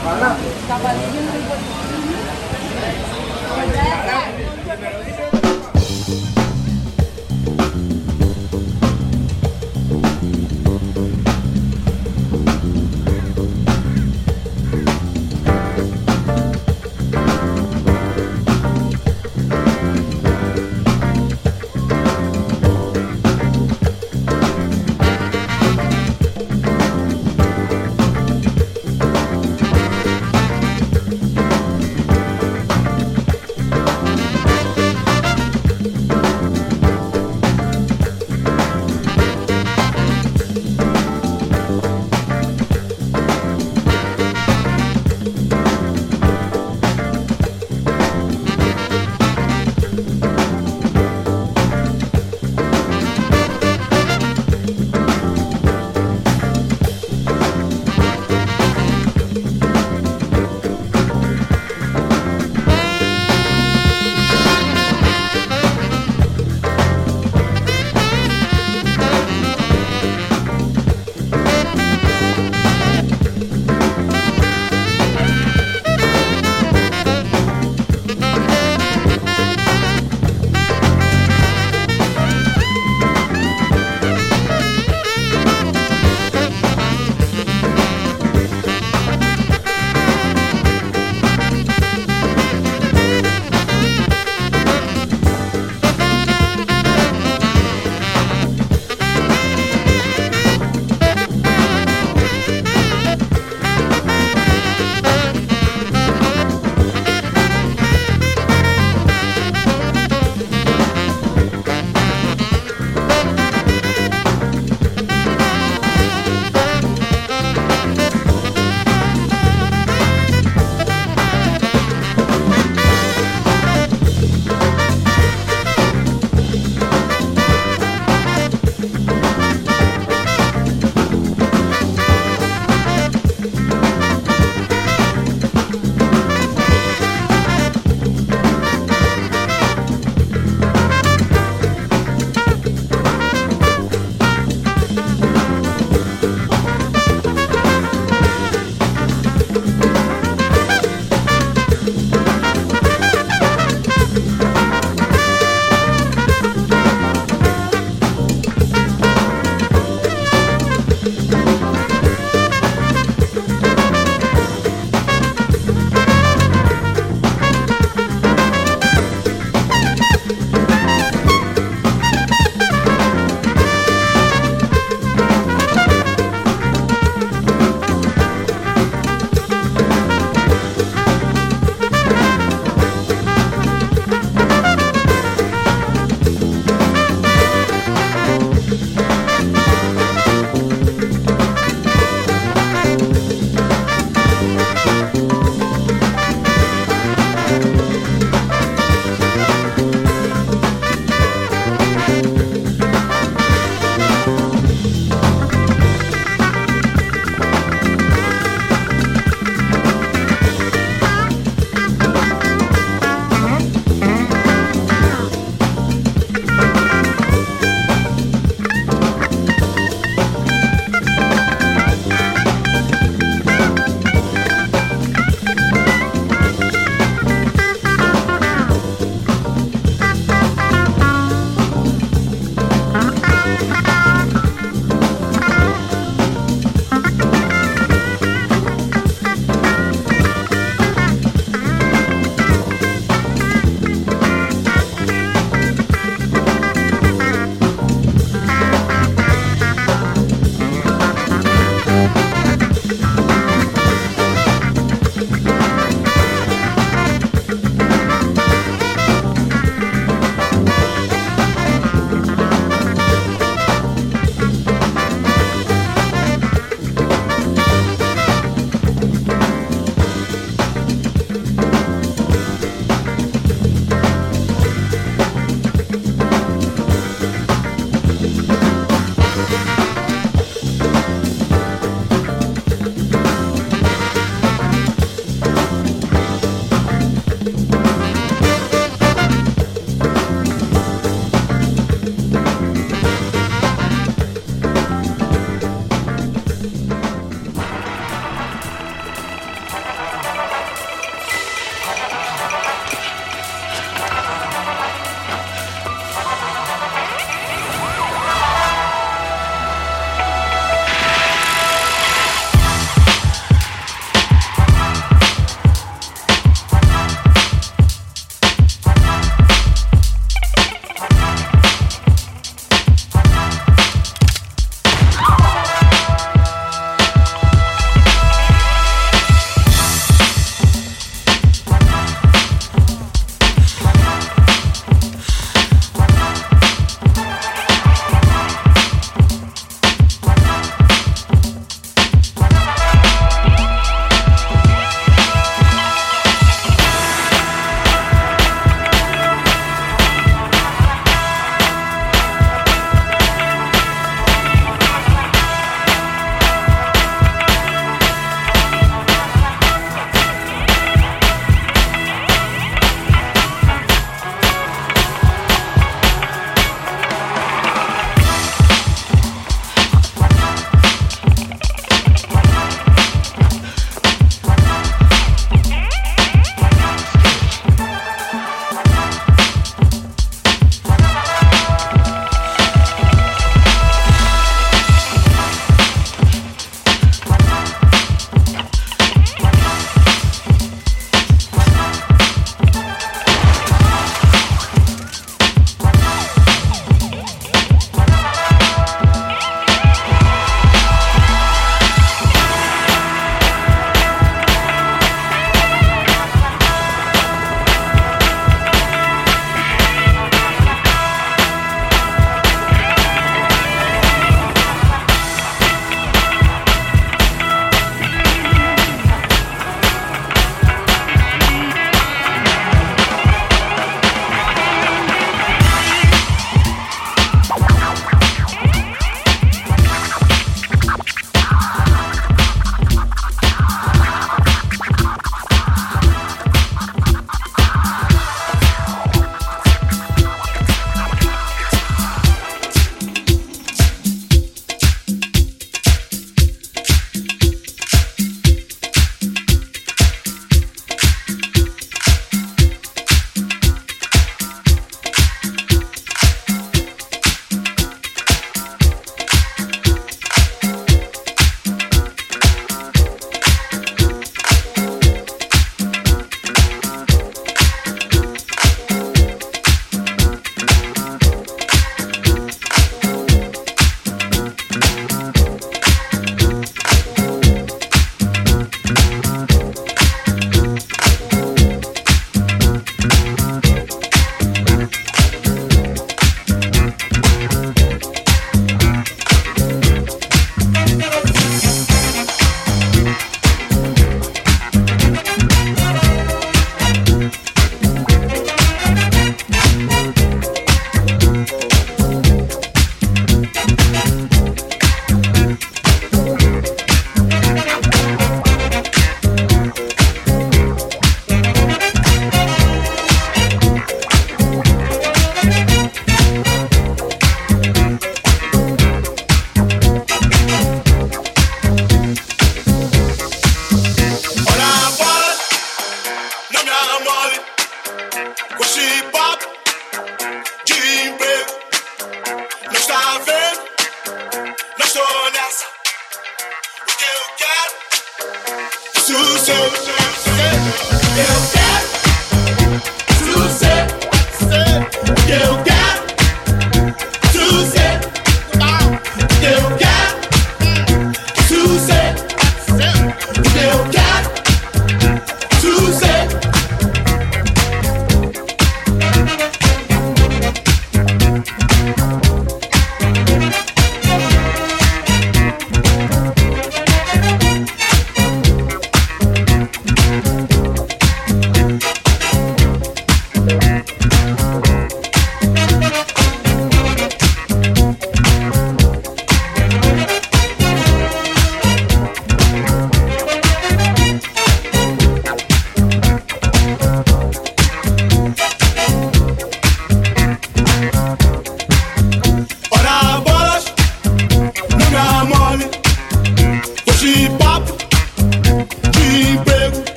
Mana? Kapal ini.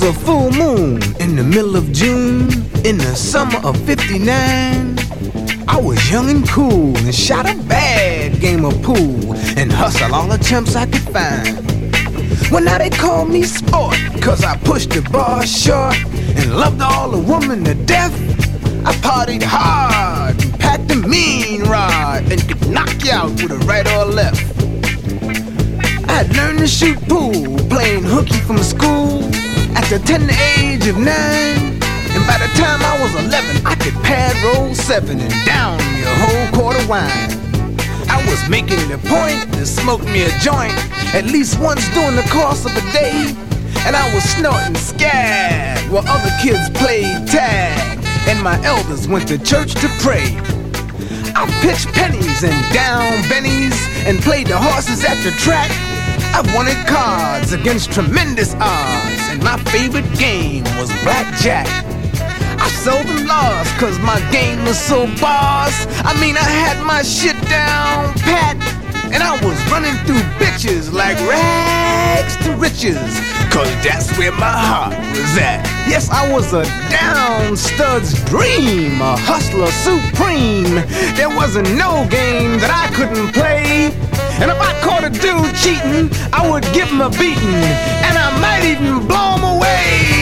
Was a full moon in the middle of June in the summer of 59. I was young and cool and shot a bad game of pool and hustled all the chumps I could find. Well, now they call me sport, cause I pushed the bar short and loved all the women to death. I partied hard and packed a mean rod and could knock you out with a right or left. I learned to shoot pool, playing hooky from school at the age of nine. And by the time I was 11, I could pad roll seven and down me a whole quart of wine. I was making it a point to smoke me a joint at least once during the course of a day. And I was snorting skag while other kids played tag. And my elders went to church to pray. I pitched pennies and down bennies and played the horses at the track. I wanted cards against tremendous odds, my favorite game was blackjack. I seldom lost cause my game was so boss. I mean, I had my shit down pat, and I was running through bitches like rags to riches, cause that's where my heart was at. Yes, I was a down stud's dream, a hustler supreme. There wasn't no game that I couldn't play. And if I caught a dude cheating, I would give him a beating, and I might even blow him away.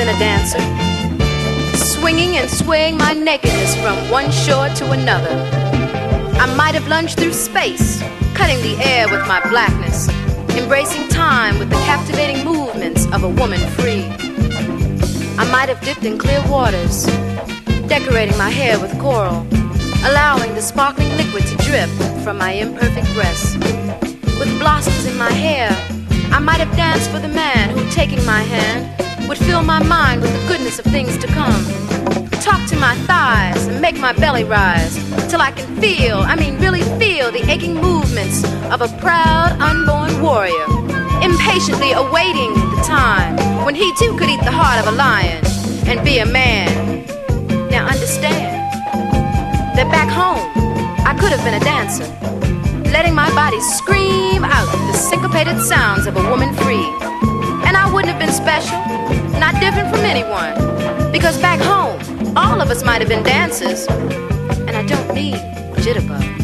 Been a dancer, swinging and swaying my nakedness from one shore to another. I might have lunged through space, cutting the air with my blackness, embracing time with the captivating movements of a woman free. I might have dipped in clear waters, decorating my hair with coral, allowing the sparkling liquid to drip from my imperfect breasts. With blossoms in my hair, I might have danced for the man who, taking my hand, would fill my mind with the goodness of things to come. Talk to my thighs and make my belly rise till I can feel, I mean, really feel the aching movements of a proud, unborn warrior, impatiently awaiting the time when he too could eat the heart of a lion and be a man. Now understand that back home, I could have been a dancer letting my body scream out the syncopated sounds of a woman free. And I wouldn't have been special, not different from anyone, because back home, all of us might have been dancers, and I don't mean jitterbug.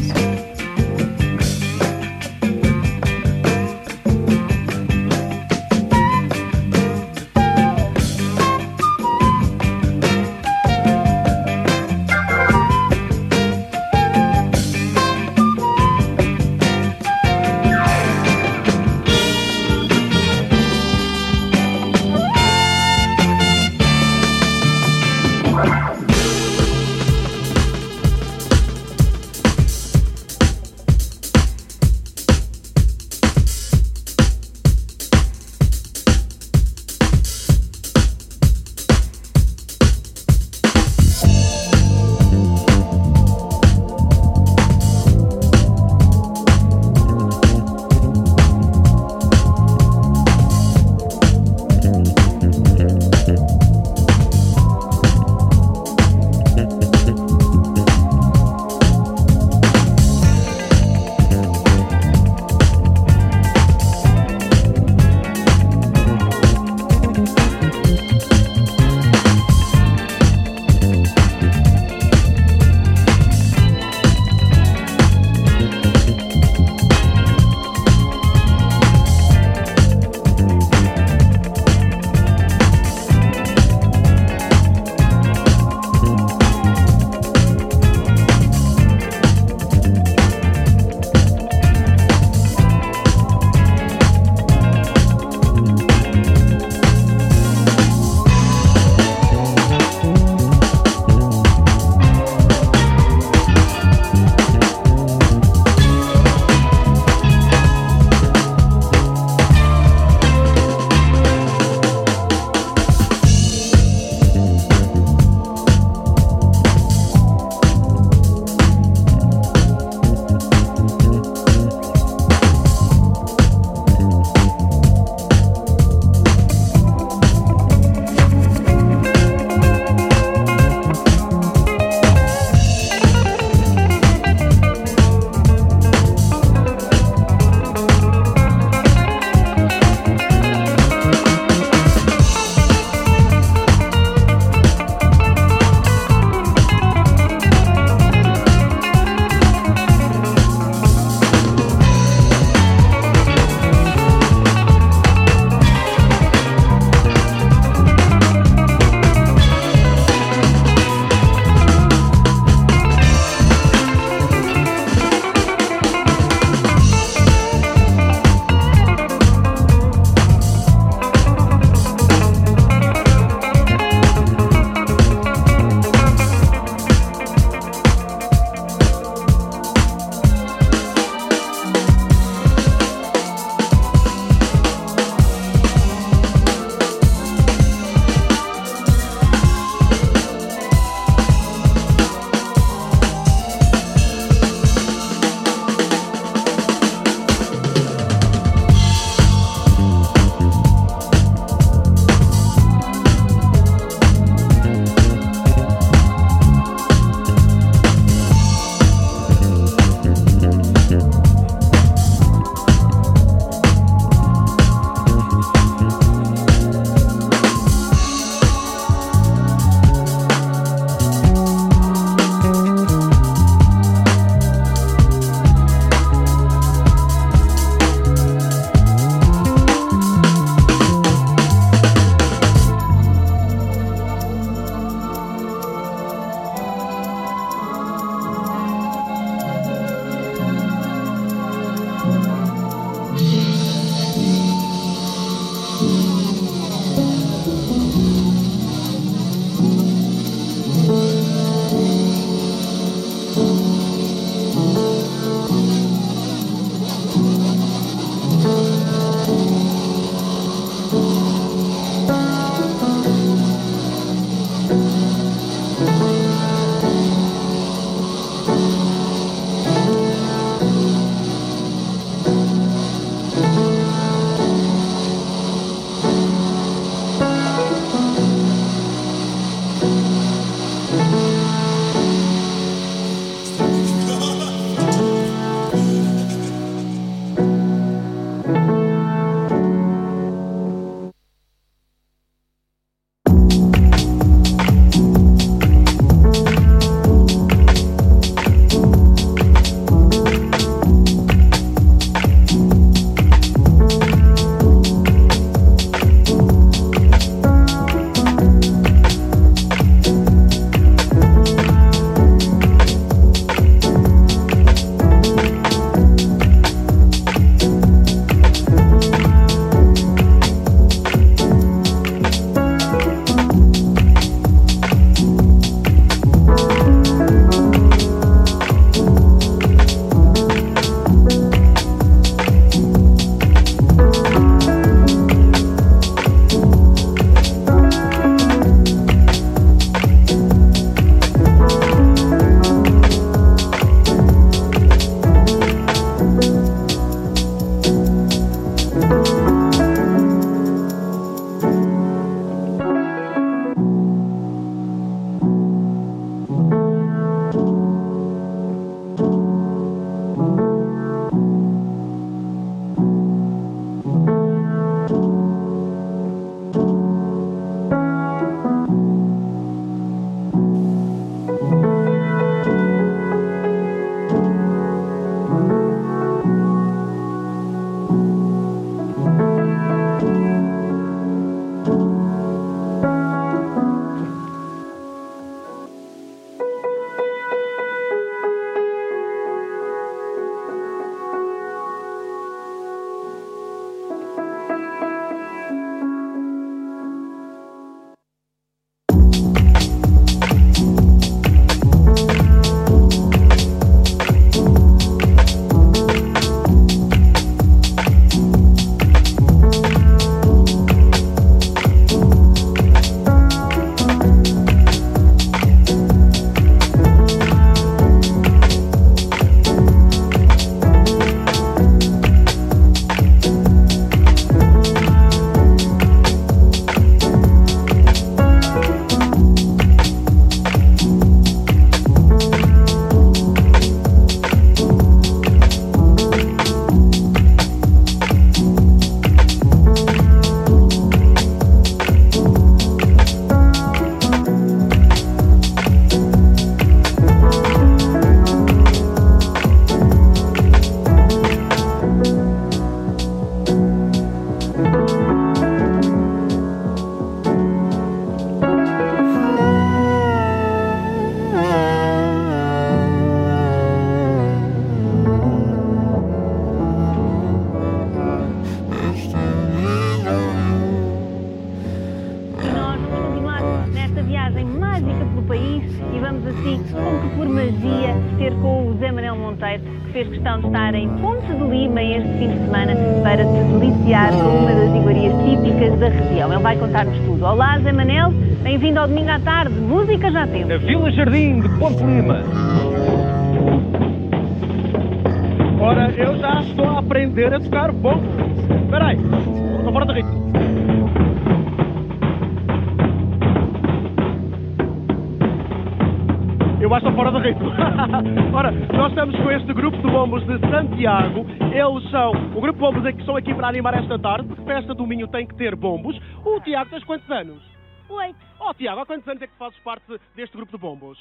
animar esta tarde, porque festa do Minho tem que ter bombos. O Tiago, tens quantos anos? Oito. Oh, Tiago, há quantos anos é que fazes parte deste grupo de bombos?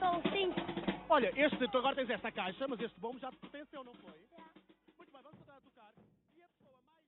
São cinco. Olha, este, tu agora tens esta caixa, mas este bombo já...